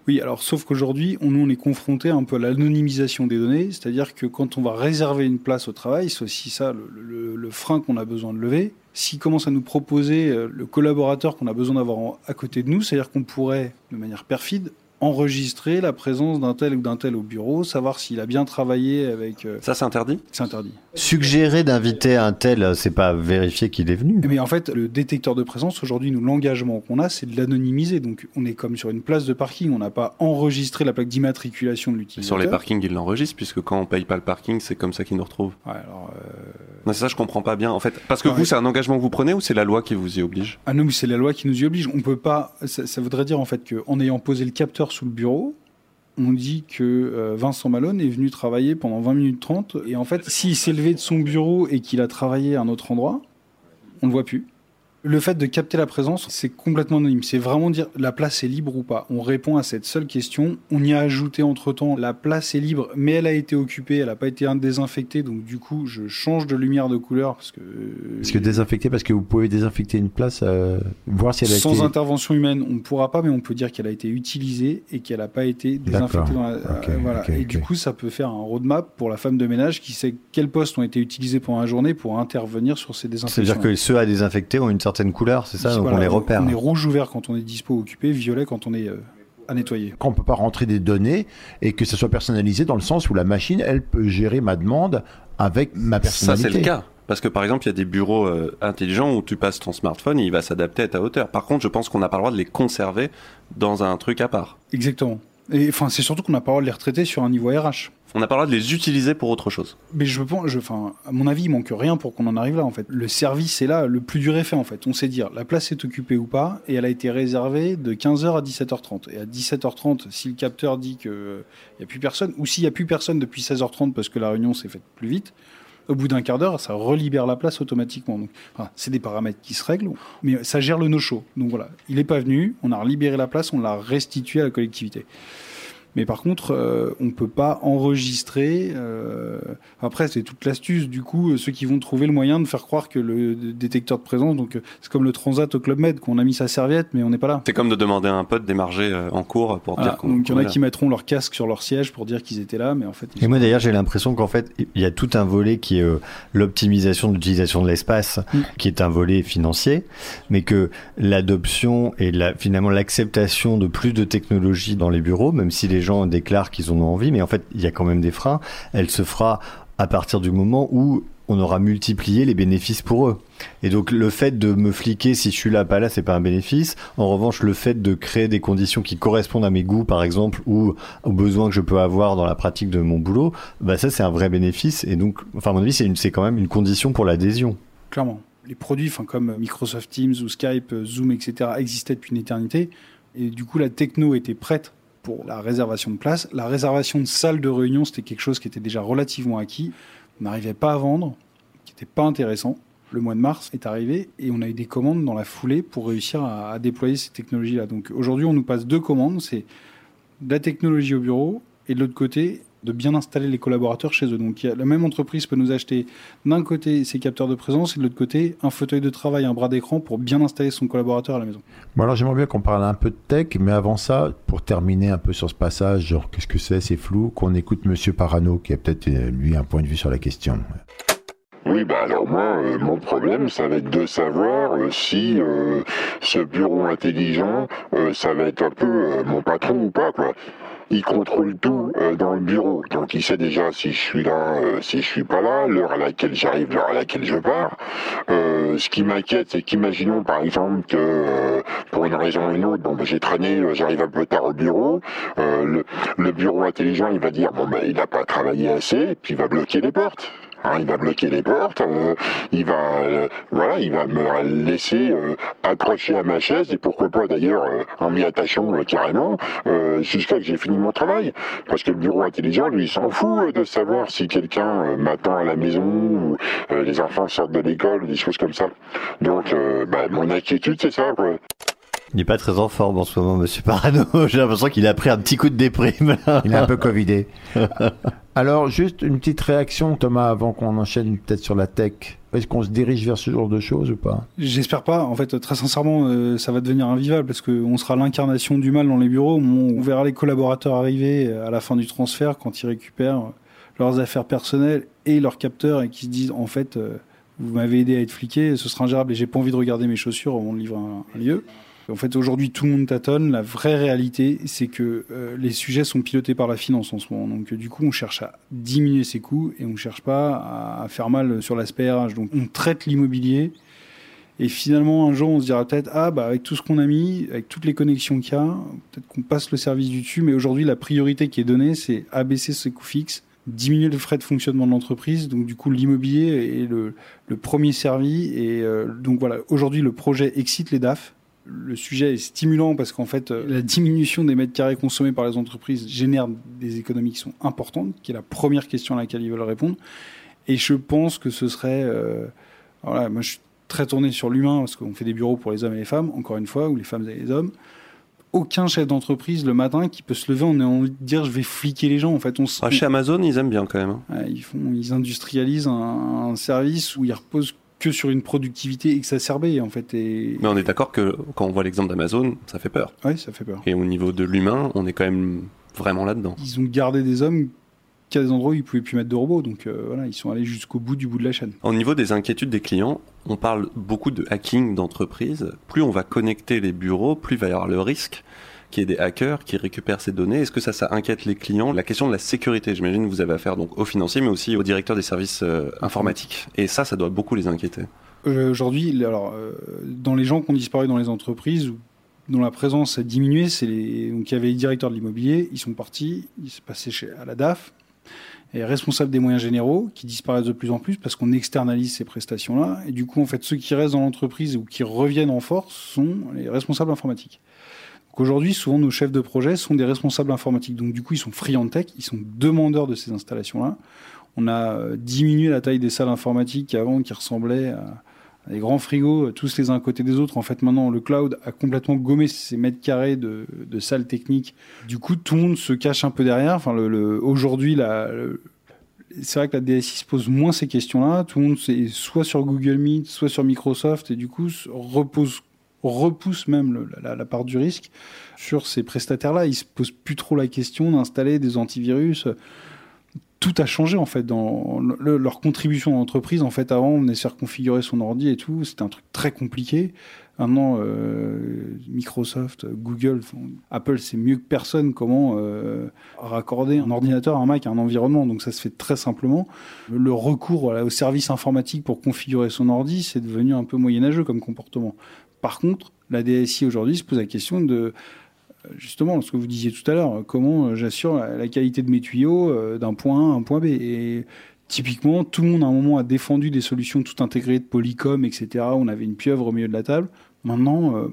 Oui, alors sauf qu'aujourd'hui, on, nous, on est confronté un peu à l'anonymisation des données, c'est-à-dire que quand on va réserver une place au travail, c'est aussi ça le, le- frein qu'on a besoin de lever. S'il commence à nous proposer euh, le collaborateur qu'on a besoin d'avoir à côté de nous, c'est-à-dire qu'on pourrait, de manière perfide, enregistrer la présence d'un tel ou d'un tel au bureau, savoir s'il a bien travaillé avec... euh, Ça, c'est interdit? C'est interdit. Suggérer d'inviter un tel, c'est pas vérifier qu'il est venu. Mais en fait, le détecteur de présence, aujourd'hui, nous, l'engagement qu'on a, c'est de l'anonymiser. Donc, on est comme sur une place de parking. On n'a pas enregistré la plaque d'immatriculation de l'utilisateur. Sur les parkings, ils l'enregistrent, puisque quand on paye pas le parking, c'est comme ça qu'ils nous retrouvent. Ouais, alors, euh, Non, c'est ça, je comprends pas bien, en fait. Parce que vous, c'est un engagement que vous prenez ou c'est la loi qui vous y oblige? Ah non, mais c'est la loi qui nous y oblige. On peut pas. Ça, ça voudrait dire en fait qu'en ayant posé le capteur sous le bureau, on dit que euh, Vincent Malone est venu travailler pendant 20 minutes 30. Et en fait, s'il s'est levé de son bureau et qu'il a travaillé à un autre endroit, on le voit plus. Le fait de capter la présence, c'est complètement anonyme. C'est vraiment dire la place est libre ou pas. On répond à cette seule question. On y a ajouté entre temps la place est libre, mais elle a été occupée, elle n'a pas été désinfectée. Donc du coup, je change de lumière de couleur parce que. Parce que désinfecter, parce que vous pouvez désinfecter une place, euh, voir si elle a Sans été... intervention humaine, on ne pourra pas, mais on peut dire qu'elle a été utilisée et qu'elle n'a pas été désinfectée. Dans la- Ok, euh, voilà. et du coup, ça peut faire un roadmap pour la femme de ménage qui sait quels postes ont été utilisés pendant la journée pour intervenir sur ces désinfections. C'est-à-dire que ceux à désinfecter ont une certaine couleur, c'est ça Donc Voilà, on les repère. On est rouge ouvert quand on est dispo occupé, violet quand on est euh, à nettoyer. Quand on peut pas rentrer des données et que ça soit personnalisé dans le sens où la machine, elle peut gérer ma demande avec ma Ça, personnalité. c'est le cas. Parce que par exemple, il y a des bureaux euh, intelligents où tu passes ton smartphone et il va s'adapter à ta hauteur. Par contre, je pense qu'on n'a pas le droit de les conserver dans un truc à part. Exactement. Et enfin, c'est surtout qu'on n'a pas le droit de les retraiter sur un niveau RH. On n'a pas le droit de les utiliser pour autre chose. Mais je pense, je, enfin, à mon avis, il manque rien pour qu'on en arrive là, en fait. Le service est là, le plus dur est fait, en fait. On sait dire, la place est occupée ou pas, et elle a été réservée de 15h à 17h30. Et à 17h30, si le capteur dit qu'il n'y a plus personne, ou s'il n'y a plus personne depuis 16h30 parce que la réunion s'est faite plus vite, au bout d'un quart d'heure, ça relibère la place automatiquement. Donc, enfin, c'est des paramètres qui se règlent, mais ça gère le no-show. Donc voilà, il n'est pas venu, on a libéré la place, on l'a restitué à la collectivité. Mais par contre, euh, on peut pas enregistrer. euh, Après, c'est toute l'astuce. Du coup, euh, ceux qui vont trouver le moyen de faire croire que le détecteur de présence, donc c'est comme le transat au Club Med, qu'on a mis sa serviette, mais on n'est pas là. C'est comme de demander à un pote d'émarger en cours pour Voilà. dire qu'on donc il y en a qui mettront leur casque sur leur siège pour dire qu'ils étaient là, mais en fait. ils Et moi d'ailleurs j'ai l'impression qu'en fait il y a tout un volet qui est euh, l'optimisation de l'utilisation de l'espace, Mm. qui est un volet financier, mais que l'adoption et la, finalement l'acceptation de plus de technologies dans les bureaux, même si les gens déclarent qu'ils en ont envie, mais en fait il y a quand même des freins, elle se fera à partir du moment où on aura multiplié les bénéfices pour eux. Et donc le fait de me fliquer si je suis là pas là c'est pas un bénéfice. En revanche le fait de créer des conditions qui correspondent à mes goûts par exemple ou aux besoins que je peux avoir dans la pratique de mon boulot, bah ça c'est un vrai bénéfice et donc enfin à mon avis c'est une c'est quand même une condition pour l'adhésion. Clairement. Les produits, enfin, comme Microsoft Teams ou Skype, Zoom, etc., existaient depuis une éternité. Et du coup, la techno était prête pour la réservation de place. La réservation de salle de réunion, c'était quelque chose qui était déjà relativement acquis. On n'arrivait pas à vendre, qui n'était pas intéressant. Le mois de mars est arrivé et on a eu des commandes dans la foulée pour réussir à, déployer ces technologies-là. Donc aujourd'hui, on nous passe deux commandes, c'est la technologie au bureau et de l'autre côté, de bien installer les collaborateurs chez eux. Donc la même entreprise peut nous acheter d'un côté ses capteurs de présence et de l'autre côté un fauteuil de travail, un bras d'écran pour bien installer son collaborateur à la maison. Bon alors j'aimerais bien qu'on parle un peu de tech, mais avant ça, pour terminer un peu sur ce passage, genre qu'est-ce que c'est, c'est flou, qu'on écoute Monsieur Parano, qui a peut-être euh, lui un point de vue sur la question. Oui, bah alors moi, euh, mon problème, ça va être de savoir euh, si euh, ce bureau intelligent, euh, ça va être un peu euh, mon patron ou pas, quoi. Il contrôle tout euh, dans le bureau, donc il sait déjà si je suis là, euh, si je suis pas là, l'heure à laquelle j'arrive, l'heure à laquelle je pars. Euh, ce qui m'inquiète, c'est qu'imaginons par exemple que pour une raison ou une autre, bon, bah, j'ai traîné, j'arrive un peu tard au bureau, le, bureau intelligent, il va dire bon ben il n'a pas travaillé assez, puis il va bloquer les portes. Hein, il va bloquer les portes, euh, il va, euh, voilà, il va me laisser euh, accroché à ma chaise et pourquoi pas d'ailleurs euh, en m'y attachant euh, carrément jusqu'à que j'ai fini mon travail. Parce que le bureau intelligent, lui, il s'en fout de savoir si quelqu'un m'attend à la maison ou les enfants sortent de l'école des choses comme ça. Donc, bah, mon inquiétude, c'est ça, quoi. Il n'est pas très en forme en ce moment, monsieur Parano. J'ai l'impression qu'il a pris un petit coup de déprime. là. Il est un peu covidé. Alors, juste une petite réaction, Thomas, avant qu'on enchaîne peut-être sur la tech. Est-ce qu'on se dirige vers ce genre de choses ou pas? J'espère pas. En fait, très sincèrement, euh, ça va devenir invivable parce qu'on sera l'incarnation du mal dans les bureaux. On, verra les collaborateurs arriver euh, à la fin du transfert quand ils récupèrent leurs affaires personnelles et leurs capteurs et qui se disent en fait, euh, vous m'avez aidé à être fliqué, ce sera ingérable et j'ai pas envie de regarder mes chaussures avant de livrer un, un lieu. En fait, aujourd'hui, tout le monde tâtonne. La vraie réalité, c'est que euh, les sujets sont pilotés par la finance en ce moment. Donc, du coup, on cherche à diminuer ses coûts et on cherche pas à, à faire mal sur l'aspect RH. Donc, on traite l'immobilier. Et finalement, un jour, on se dira peut-être, ah, bah, avec tout ce qu'on a mis, avec toutes les connexions qu'il y a, peut-être qu'on passe le service du dessus. Mais aujourd'hui, la priorité qui est donnée, c'est abaisser ses coûts fixes, diminuer le frais de fonctionnement de l'entreprise. Donc, du coup, l'immobilier est le, le premier servi. Et euh, donc, voilà, aujourd'hui, le projet excite les DAF le sujet est stimulant parce qu'en fait, euh, la diminution des mètres carrés consommés par les entreprises génère des économies qui sont importantes, qui est la première question à laquelle ils veulent répondre. Et je pense que ce serait, euh, voilà, moi je suis très tourné sur l'humain parce qu'on fait des bureaux pour les hommes et les femmes, encore une fois, ou les femmes et les hommes. Aucun chef d'entreprise le matin qui peut se lever en ayant envie de dire je vais fliquer les gens. En fait, on se... Ah, chez Amazon, ils aiment bien quand même. hein. Ouais, ils font, ils industrialisent un, un service où ils reposent que sur une productivité exacerbée en fait. Et... Mais on est d'accord que quand on voit l'exemple d'Amazon, ça fait peur. Oui, ça fait peur. Et au niveau de l'humain, on est quand même vraiment là-dedans. Ils ont gardé des hommes qu'à des endroits où ils pouvaient plus mettre de robots, donc euh, voilà, ils sont allés jusqu'au bout du bout de la chaîne. Au niveau des inquiétudes des clients, on parle beaucoup de hacking d'entreprise. Plus on va connecter les bureaux, plus il va y avoir le risque qu'il y ait des hackers qui récupèrent ces données. Est-ce que ça, ça inquiète les clients? La question de la sécurité, j'imagine que vous avez affaire donc aux financiers, mais aussi aux directeurs des services euh, informatiques. Et ça, ça doit beaucoup les inquiéter. Euh, Aujourd'hui, alors, euh, dans les gens qui ont disparu dans les entreprises, dont la présence a diminué, c'est donc il y avait les directeurs de l'immobilier, ils sont partis, ils sont passés chez, à la DAF, et responsables des moyens généraux, qui disparaissent de plus en plus parce qu'on externalise ces prestations-là, et du coup, en fait, ceux qui restent dans l'entreprise ou qui reviennent en force sont les responsables informatiques. Aujourd'hui, souvent, nos chefs de projet sont des responsables informatiques, donc du coup, ils sont friands de tech, ils sont demandeurs de ces installations-là. On a euh, diminué la taille des salles informatiques avant qui ressemblaient à des grands frigos, euh, tous les uns à côté des autres. En fait, maintenant, le cloud a complètement gommé ces mètres carrés de, salles techniques. Du coup, tout le monde se cache un peu derrière. Aujourd'hui, c'est vrai que la DSI se pose moins ces questions-là. Tout le monde est soit sur Google Meet, soit sur Microsoft, et du coup, se repose, repousse même la, part du risque sur ces prestataires-là. Ils se posent plus trop la question d'installer des antivirus tout a changé en fait dans le- leur contribution à l'entreprise. En fait, avant, on se faire configurer son ordi et tout. C'était un truc très compliqué. Maintenant, euh, Microsoft, Google, Apple, c'est mieux que personne comment euh, raccorder un ordinateur, un Mac un environnement. Donc ça se fait très simplement. Le recours voilà, au service informatique pour configurer son ordi, c'est devenu un peu moyenâgeux comme comportement. Par contre, la DSI aujourd'hui se pose la question de justement ce que vous disiez tout à l'heure, comment euh, j'assure la, qualité de mes tuyaux euh, d'un point A à un point B. Et typiquement, tout le monde à un moment a défendu des solutions tout intégrées de Polycom, etc. On avait une pieuvre au milieu de la table. Maintenant, euh,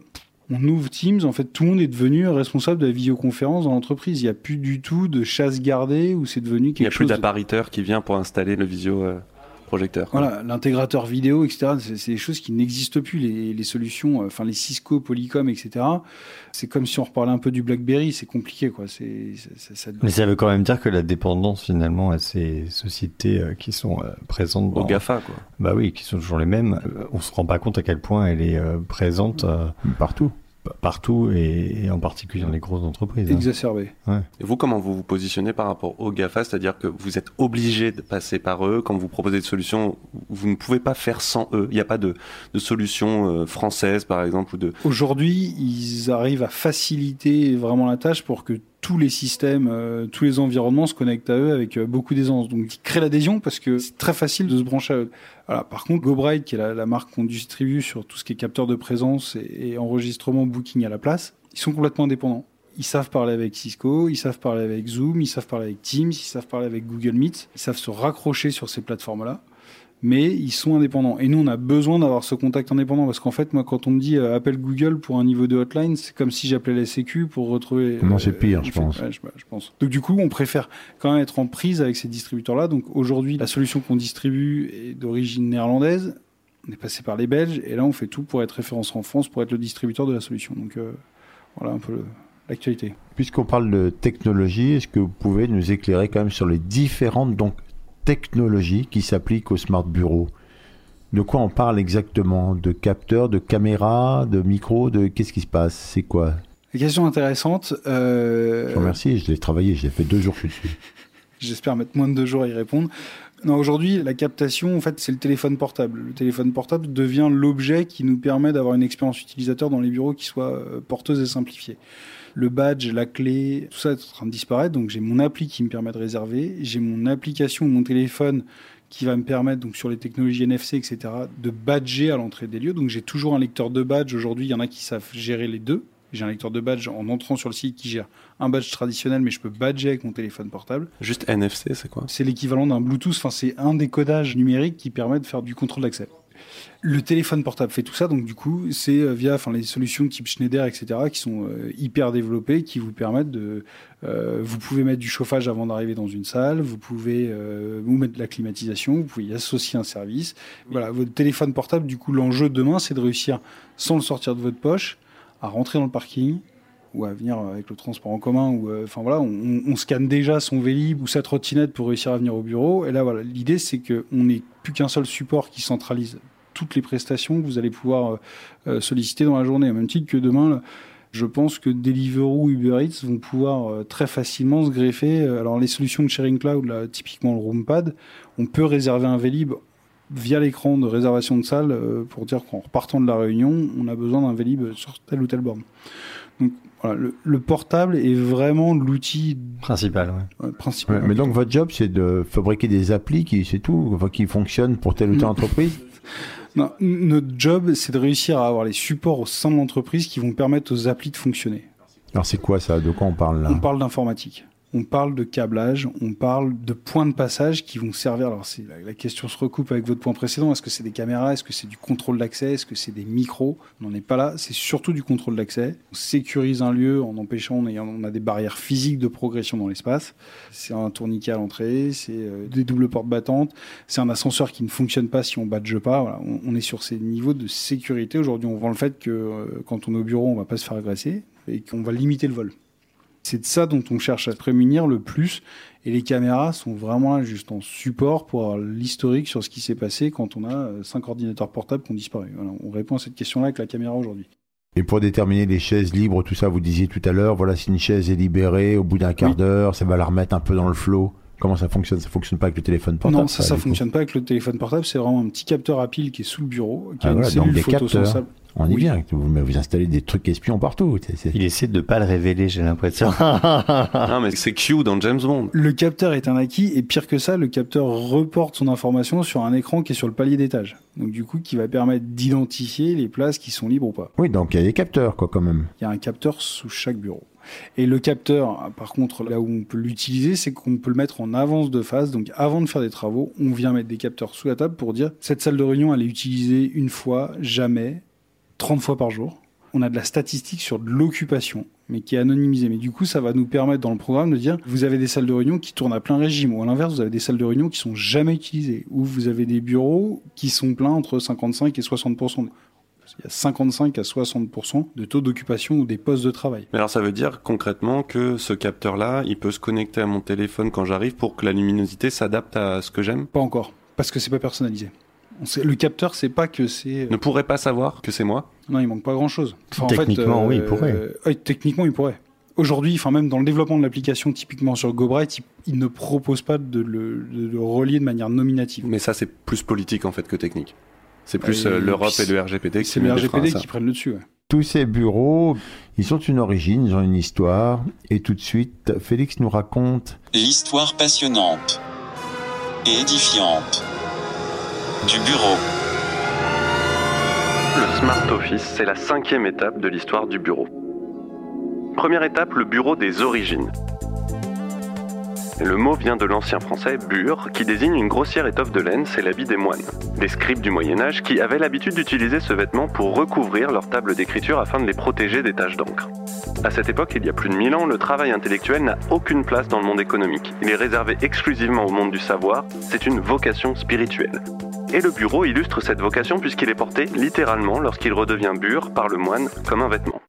on ouvre Teams. En fait, tout le monde est devenu responsable de la visioconférence dans l'entreprise. Il n'y a plus du tout de chasse gardée où c'est devenu Il n'y quelque a plus chose. de- d'appariteur qui vient pour installer le visio euh, projecteur. quoi. Voilà, l'intégrateur vidéo, etc. C'est c'est des choses qui n'existent plus. Les, les solutions, euh, enfin les Cisco, Polycom, etc. C'est comme si on reparlait un peu du BlackBerry. C'est compliqué, quoi. C'est ça- ça- Mais ça veut quand même dire que la dépendance finalement à ces sociétés euh, qui sont euh, présentes Au dans... GAFA, quoi. Bah oui, qui sont toujours les mêmes. Euh, on se rend pas compte à quel point elle est euh, présente euh, partout, partout et, et en particulier dans les grosses entreprises. hein. exacerbé. Ouais. Et vous, comment vous vous positionnez par rapport aux GAFA? C'est-à-dire que vous êtes obligé de passer par eux. Quand vous proposez des solutions, vous ne pouvez pas faire sans eux. Il n'y a pas de, de solution euh, française, par exemple, ou de... Aujourd'hui, ils arrivent à faciliter vraiment la tâche pour que tous les systèmes, euh, tous les environnements se connectent à eux avec euh, beaucoup d'aisance. Donc, ils créent l'adhésion parce que c'est très facile de se brancher à eux. Voilà. Par contre, GoBrite, qui est la, marque qu'on distribue sur tout ce qui est capteur de présence et enregistrement booking à la place, ils sont complètement indépendants. Ils savent parler avec Cisco, ils savent parler avec Zoom, ils savent parler avec Teams, ils savent parler avec Google Meet, ils savent se raccrocher sur ces plateformes-là mais ils sont indépendants. Et nous, on a besoin d'avoir ce contact indépendant parce qu'en fait, moi, quand on me dit euh, appelle Google pour un niveau de hotline, c'est comme si j'appelais la Sécu pour retrouver. Non, c'est pire, je fait- pense. ouais, je, je pense. Donc du coup, on préfère quand même être en prise avec ces distributeurs-là. Donc aujourd'hui, la solution qu'on distribue est d'origine néerlandaise. On est passé par les Belges et là on fait tout pour être référencé en France, pour être le distributeur de la solution. Donc euh, voilà un peu le- l'actualité. Puisqu'on parle de technologie, est-ce que vous pouvez nous éclairer quand même sur les différentes donc, technologies qui s'appliquent au Smart Bureau De quoi on parle exactement? De capteurs, de caméras, de micros, de qu'est-ce qui se passe? C'est quoi? Question intéressante. euh, Je vous remercie, je l'ai travaillé, j'ai fait deux jours je suis dessus. J'espère mettre moins de deux jours à y répondre. Non, aujourd'hui, la captation, en fait, c'est le téléphone portable. Le téléphone portable devient l'objet qui nous permet d'avoir une expérience utilisateur dans les bureaux qui soit euh, porteuse et simplifiée. Le badge, la clé, tout ça est en train de disparaître. Donc, j'ai mon appli qui me permet de réserver. J'ai mon application, mon téléphone qui va me permettre, donc sur les technologies NFC, etc., de badger à l'entrée des lieux. Donc, j'ai toujours un lecteur de badge. Aujourd'hui, il y en a qui savent gérer les deux. J'ai un lecteur de badge en entrant sur le site qui gère un badge traditionnel, mais je peux badger avec mon téléphone portable. Juste NFC, c'est quoi? C'est l'équivalent d'un Bluetooth, enfin c'est un décodage numérique qui permet de faire du contrôle d'accès. Le téléphone portable fait tout ça, donc du coup, c'est euh, via enfin, les solutions type Schneider, etc., qui sont euh, hyper développées, qui vous permettent de... euh, vous pouvez mettre du chauffage avant d'arriver dans une salle, vous pouvez euh, vous mettre de la climatisation, vous pouvez y associer un service. Voilà, votre téléphone portable, du coup, l'enjeu demain, c'est de réussir, sans le sortir de votre poche, à rentrer dans le parking, ou à venir avec le transport en commun, ou euh, enfin voilà, on, on scanne déjà son Vélib ou sa trottinette pour réussir à venir au bureau. Et là, voilà, l'idée c'est que on n'est plus qu'un seul support qui centralise toutes les prestations que vous allez pouvoir euh, euh, solliciter dans la journée. Au même titre que demain, je pense que Deliveroo, Uber Eats vont pouvoir euh, très facilement se greffer. Alors les solutions de sharing cloud, là, typiquement le Roompad, on peut réserver un Vélib via l'écran de réservation de salle pour dire qu'en repartant de la réunion, on a besoin d'un Vélib sur telle ou telle borne. Donc voilà, le, le portable est vraiment l'outil Principal, ouais. principal. Ouais, mais donc votre job, c'est de fabriquer des applis qui, c'est tout, qui fonctionnent pour telle ou telle entreprise? Non, notre job, c'est de réussir à avoir les supports au sein de l'entreprise qui vont permettre aux applis de fonctionner. Alors c'est quoi ça? De quoi on parle là? On parle d'informatique. On parle de câblage, on parle de points de passage qui vont servir. Alors, la, la question se recoupe avec votre point précédent. Est-ce que c'est des caméras? Est-ce que c'est du contrôle d'accès? Est-ce que c'est des micros? On n'en est pas là. C'est surtout du contrôle d'accès. On sécurise un lieu en empêchant, on, a des barrières physiques de progression dans l'espace. C'est un tourniquet à l'entrée, c'est euh, des doubles portes battantes, c'est un ascenseur qui ne fonctionne pas si on badge pas. Voilà, on, on est sur ces niveaux de sécurité. Aujourd'hui, on vend le fait que euh, quand on est au bureau, on va pas se faire agresser et qu'on va limiter le vol. C'est de ça dont on cherche à se prémunir le plus. Et les caméras sont vraiment là juste en support pour avoir l'historique sur ce qui s'est passé quand on a euh, cinq ordinateurs portables qui ont disparu. Voilà, on répond à cette question-là avec la caméra aujourd'hui. Et pour déterminer les chaises libres, tout ça, vous disiez tout à l'heure, voilà, si une chaise est libérée, au bout d'un quart d'heure, ça va la remettre un peu dans le flot. Comment ça fonctionne? Ça fonctionne pas avec le téléphone portable non, ça, ça fonctionne pas avec le téléphone portable. C'est vraiment un petit capteur à pile qui est sous le bureau, qui Ah a une voilà, donc cellule des. On y vient, vous, mais vous installez des trucs espions partout. Il essaie de pas le révéler, j'ai l'impression. Non, mais c'est Q dans James Bond. Le capteur est un acquis et pire que ça, le capteur reporte son information sur un écran qui est sur le palier d'étage. Donc du coup, qui va permettre d'identifier les places qui sont libres ou pas. Oui, donc il y a des capteurs, quoi, quand même. Il y a un capteur sous chaque bureau. Et le capteur, par contre, là où on peut l'utiliser, c'est qu'on peut le mettre en avance de phase. Donc avant de faire des travaux, on vient mettre des capteurs sous la table pour dire cette salle de réunion, elle est utilisée une fois, jamais, 30 fois par jour. On a de la statistique sur de l'occupation, mais qui est anonymisée. Mais du coup, ça va nous permettre dans le programme de dire vous avez des salles de réunion qui tournent à plein régime, ou à l'inverse, vous avez des salles de réunion qui sont jamais utilisées, ou vous avez des bureaux qui sont pleins entre 55 et 60 il y a 55 à 60% de taux d'occupation ou des postes de travail. Mais alors ça veut dire concrètement que ce capteur-là, il peut se connecter à mon téléphone quand j'arrive pour que la luminosité s'adapte à ce que j'aime? Pas encore, parce que c'est pas personnalisé. On sait- le capteur, c'est pas que c'est. Ne pourrait pas savoir que c'est moi? Non, il manque pas grand chose. Techniquement, oui, il pourrait. techniquement, il pourrait. Aujourd'hui, enfin même dans le développement de l'application, typiquement sur GoBright, il, il ne propose pas de le, de le relier de manière nominative. Mais ça, c'est plus politique en fait que technique. C'est plus euh, l'Europe et le RGPD qui C'est le RGPD qui prennent le dessus. ouais. Tous ces bureaux, ils ont une origine, ils ont une histoire. Et tout de suite, Félix nous raconte L'histoire passionnante et édifiante du bureau. Le Smart Office, c'est la cinquième étape de l'histoire du bureau. Première étape, le bureau des origines. Le mot vient de l'ancien français bure, qui désigne une grossière étoffe de laine, c'est l'habit des moines. Des scribes du Moyen Âge qui avaient l'habitude d'utiliser ce vêtement pour recouvrir leur table d'écriture afin de les protéger des taches d'encre. À cette époque, il y a plus de 1000 ans, le travail intellectuel n'a aucune place dans le monde économique. Il est réservé exclusivement au monde du savoir, c'est une vocation spirituelle. Et le bureau illustre cette vocation puisqu'il est porté littéralement lorsqu'il redevient bure par le moine comme un vêtement.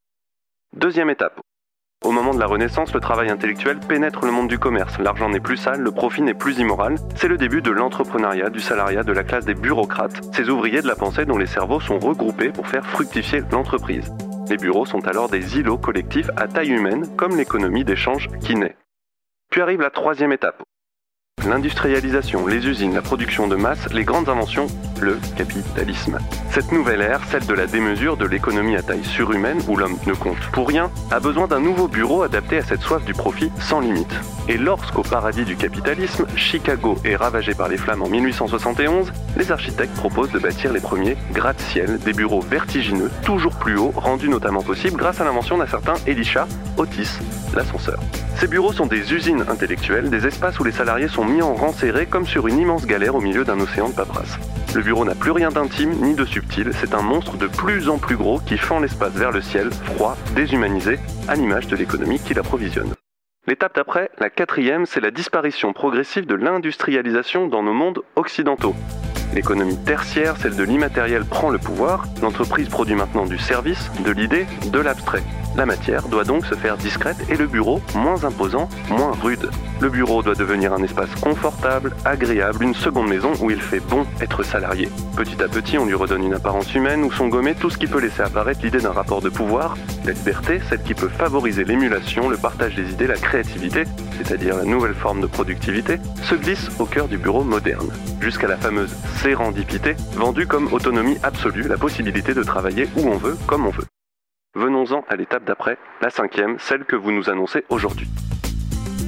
Deuxième étape. Au moment de la Renaissance, le travail intellectuel pénètre le monde du commerce. L'argent n'est plus sale, le profit n'est plus immoral. C'est le début de l'entrepreneuriat, du salariat, de la classe des bureaucrates, ces ouvriers de la pensée dont les cerveaux sont regroupés pour faire fructifier l'entreprise. Les bureaux sont alors des îlots collectifs à taille humaine, comme l'économie d'échange qui naît. Puis arrive la troisième étape. L'industrialisation, les usines, la production de masse, les grandes inventions, le capitalisme. Cette nouvelle ère, celle de la démesure de l'économie à taille surhumaine où l'homme ne compte pour rien, a besoin d'un nouveau bureau adapté à cette soif du profit sans limite. Et lorsqu'au paradis du capitalisme, Chicago est ravagé par les flammes en 1871, les architectes proposent de bâtir les premiers gratte-ciel, des bureaux vertigineux, toujours plus hauts, rendus notamment possibles grâce à l'invention d'un certain Elisha Otis, l'ascenseur. Ces bureaux sont des usines intellectuelles, des espaces où les salariés sont mis en rang serré comme sur une immense galère au milieu d'un océan de paperasse. Le bureau n'a plus rien d'intime ni de subtil, c'est un monstre de plus en plus gros qui fend l'espace vers le ciel, froid, déshumanisé, à l'image de l'économie qui l'approvisionne. L'étape d'après, la quatrième, c'est la disparition progressive de l'industrialisation dans nos mondes occidentaux. L'économie tertiaire, celle de l'immatériel, prend le pouvoir. L'entreprise produit maintenant du service, de l'idée, de l'abstrait. La matière doit donc se faire discrète et le bureau moins imposant, moins rude. Le bureau doit devenir un espace confortable, agréable, une seconde maison où il fait bon être salarié. Petit à petit, on lui redonne une apparence humaine où sont gommés tout ce qui peut laisser apparaître l'idée d'un rapport de pouvoir, la liberté, celle qui peut favoriser l'émulation, le partage des idées, la créativité, c'est-à-dire la nouvelle forme de productivité, se glisse au cœur du bureau moderne, jusqu'à la fameuse sérendipité, vendue comme autonomie absolue, la possibilité de travailler où on veut, comme on veut. Venons-en à l'étape d'après, la cinquième, celle que vous nous annoncez aujourd'hui.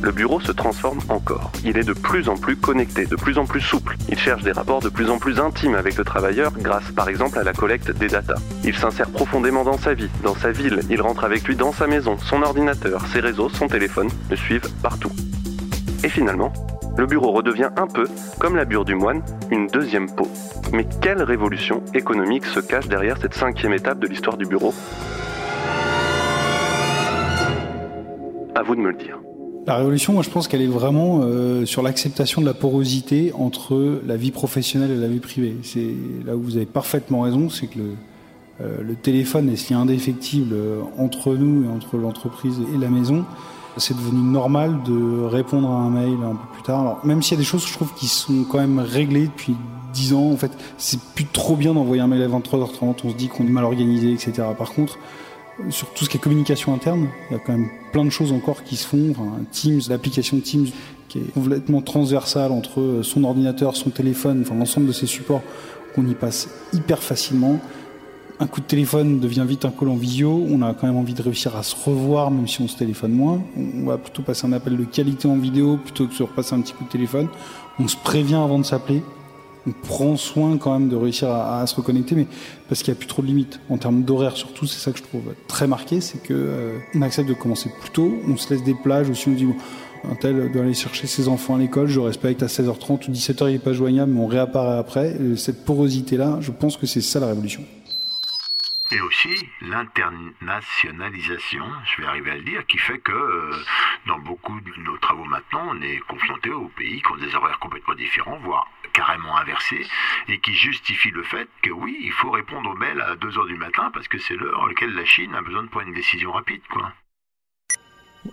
Le bureau se transforme encore. Il est de plus en plus connecté, de plus en plus souple. Il cherche des rapports de plus en plus intimes avec le travailleur grâce par exemple à la collecte des datas. Il s'insère profondément dans sa vie, dans sa ville. Il rentre avec lui dans sa maison, son ordinateur, ses réseaux, son téléphone le suivent partout. Et finalement, le bureau redevient un peu, comme la bure du moine, une deuxième peau. Mais quelle révolution économique se cache derrière cette cinquième étape de l'histoire du bureau? À vous de me le dire. La révolution, moi, je pense qu'elle est vraiment euh, sur l'acceptation de la porosité entre la vie professionnelle et la vie privée. C'est là où vous avez parfaitement raison, c'est que le, euh, téléphone est ce lien indéfectible euh, entre nous et entre l'entreprise et la maison. C'est devenu normal de répondre à un mail un peu plus tard. Alors, même s'il y a des choses, je trouve, qui sont quand même réglées depuis 10 ans. En fait, c'est plus trop bien d'envoyer un mail à 23h30. On se dit qu'on est mal organisé, etc. Par contre, sur tout ce qui est communication interne, il y a quand même plein de choses encore qui se font. Enfin, Teams, l'application Teams qui est complètement transversale entre son ordinateur, son téléphone, enfin l'ensemble de ces supports, qu'on y passe hyper facilement. Un coup de téléphone devient vite un call en visio. On a quand même envie de réussir à se revoir, même si on se téléphone moins. On va plutôt passer un appel de qualité en vidéo plutôt que de se repasser un petit coup de téléphone. On se prévient avant de s'appeler on prend soin quand même de réussir à, se reconnecter, mais parce qu'il n'y a plus trop de limites. En termes d'horaire surtout, c'est ça que je trouve très marqué, c'est que euh, on accepte de commencer plus tôt, on se laisse des plages aussi, on dit bon, un tel doit aller chercher ses enfants à l'école, je respecte à 16h30 ou 17h il n'est pas joignable, mais on réapparaît après. Et cette porosité-là, je pense que c'est ça la révolution. Et aussi l'internationalisation, je vais arriver à le dire, qui fait que euh, dans beaucoup de nos travaux maintenant, on est confronté aux pays qui ont des horaires complètement différents, voire et qui justifie le fait que oui, il faut répondre aux mails à 2 heures du matin parce que c'est l'heure à laquelle la Chine a besoin de prendre une décision rapide, quoi.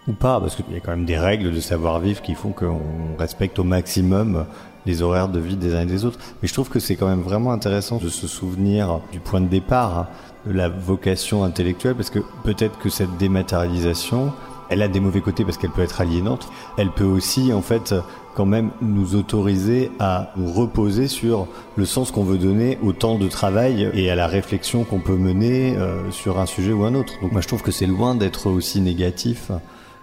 Ou pas, parce qu'il y a quand même des règles de savoir-vivre qui font qu'on respecte au maximum les horaires de vie des uns et des autres. Mais je trouve que c'est quand même vraiment intéressant de se souvenir du point de départ de la vocation intellectuelle, parce que peut-être que cette dématérialisation, elle a des mauvais côtés parce qu'elle peut être aliénante. Elle peut aussi, en fait, quand même nous autoriser à nous reposer sur le sens qu'on veut donner au temps de travail et à la réflexion qu'on peut mener euh, sur un sujet ou un autre. Donc moi je trouve que c'est loin d'être aussi négatif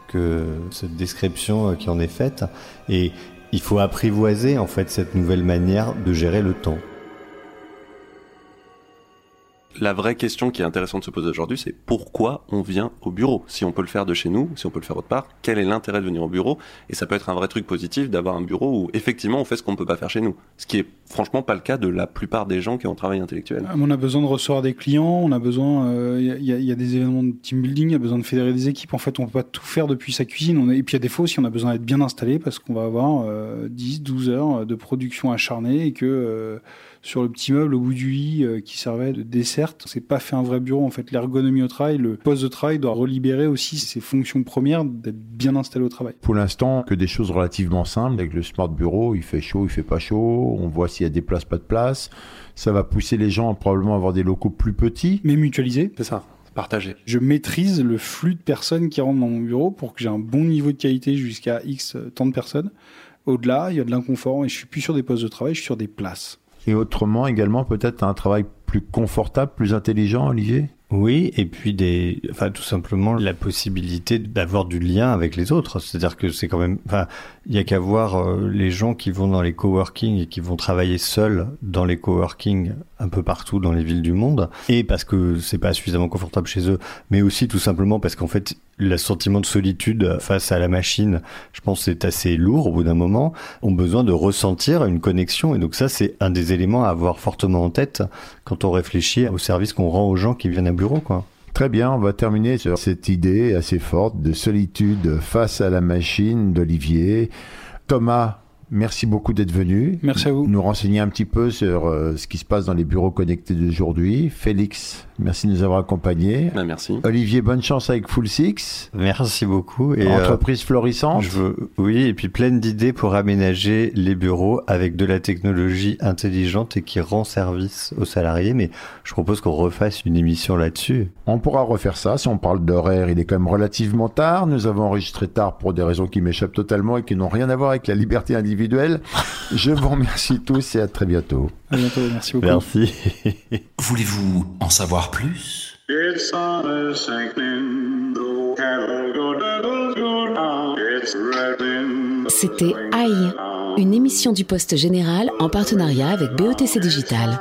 que cette description euh, qui en est faite et il faut apprivoiser en fait cette nouvelle manière de gérer le temps. La vraie question qui est intéressante de se poser aujourd'hui, c'est pourquoi on vient au bureau? Si on peut le faire de chez nous, si on peut le faire autre part, quel est l'intérêt de venir au bureau? Et ça peut être un vrai truc positif d'avoir un bureau où effectivement on fait ce qu'on ne peut pas faire chez nous. Ce qui est franchement pas le cas de la plupart des gens qui ont un travail intellectuel. On a besoin de recevoir des clients, on a besoin, il euh, y, a des événements de team building, il y a besoin de fédérer des équipes. En fait, on peut pas tout faire depuis sa cuisine. Et puis il y aussi, on a besoin d'être bien installé parce qu'on va avoir euh, 10, 12 heures de production acharnée et que euh, sur le petit meuble au bout du lit euh, qui servait de dessert. C'est pas fait un vrai bureau. En fait, l'ergonomie au travail, le poste de travail doit relibérer aussi ses fonctions premières d'être bien installé au travail. Pour l'instant, que des choses relativement simples. Avec le Smart Bureau, il fait chaud, il fait pas chaud. On voit s'il y a des places, pas de place. Ça va pousser les gens à probablement avoir des locaux plus petits. Mais mutualisés. C'est ça. Partagé. Je maîtrise le flux de personnes qui rentrent dans mon bureau pour que j'ai un bon niveau de qualité jusqu'à X temps de personnes. Au-delà, il y a de l'inconfort et je suis plus sur des postes de travail, je suis sur des places. Et autrement, également, peut-être un travail plus confortable, plus intelligent, Olivier? Oui, et puis des, enfin, tout simplement la possibilité d'avoir du lien avec les autres. C'est-à-dire que c'est quand même, enfin, il y a qu'à voir euh, les gens qui vont dans les coworking et qui vont travailler seuls dans les coworking un peu partout dans les villes du monde. Et parce que c'est pas suffisamment confortable chez eux, mais aussi tout simplement parce qu'en fait, le sentiment de solitude face à la machine, je pense, c'est assez lourd au bout d'un moment, ont besoin de ressentir une connexion. Et donc ça, c'est un des éléments à avoir fortement en tête quand on réfléchit au service qu'on rend aux gens qui viennent à bureau, quoi. Très bien, on va terminer sur cette idée assez forte de solitude face à la machine d'Olivier. Thomas, merci beaucoup d'être venu. Merci à vous. Nous renseigner un petit peu sur euh, ce qui se passe dans les bureaux connectés d'aujourd'hui. Félix, merci de nous avoir accompagnés. Ben, merci. Olivier, bonne chance avec Full Six. Merci beaucoup. Et Entreprise florissante. Je veux, oui, et puis pleine d'idées pour aménager les bureaux avec de la technologie intelligente et qui rend service aux salariés. Mais je propose qu'on refasse une émission là-dessus. On pourra refaire ça. Si on parle d'horaire, il est quand même relativement tard. Nous avons enregistré tard pour des raisons qui m'échappent totalement et qui n'ont rien à voir avec la liberté individuelle. Je vous remercie tous et à très bientôt. À bientôt, merci beaucoup. Merci. Voulez-vous en savoir plus? C'était Aïe, une émission du Poste Général en partenariat avec BETC Digital.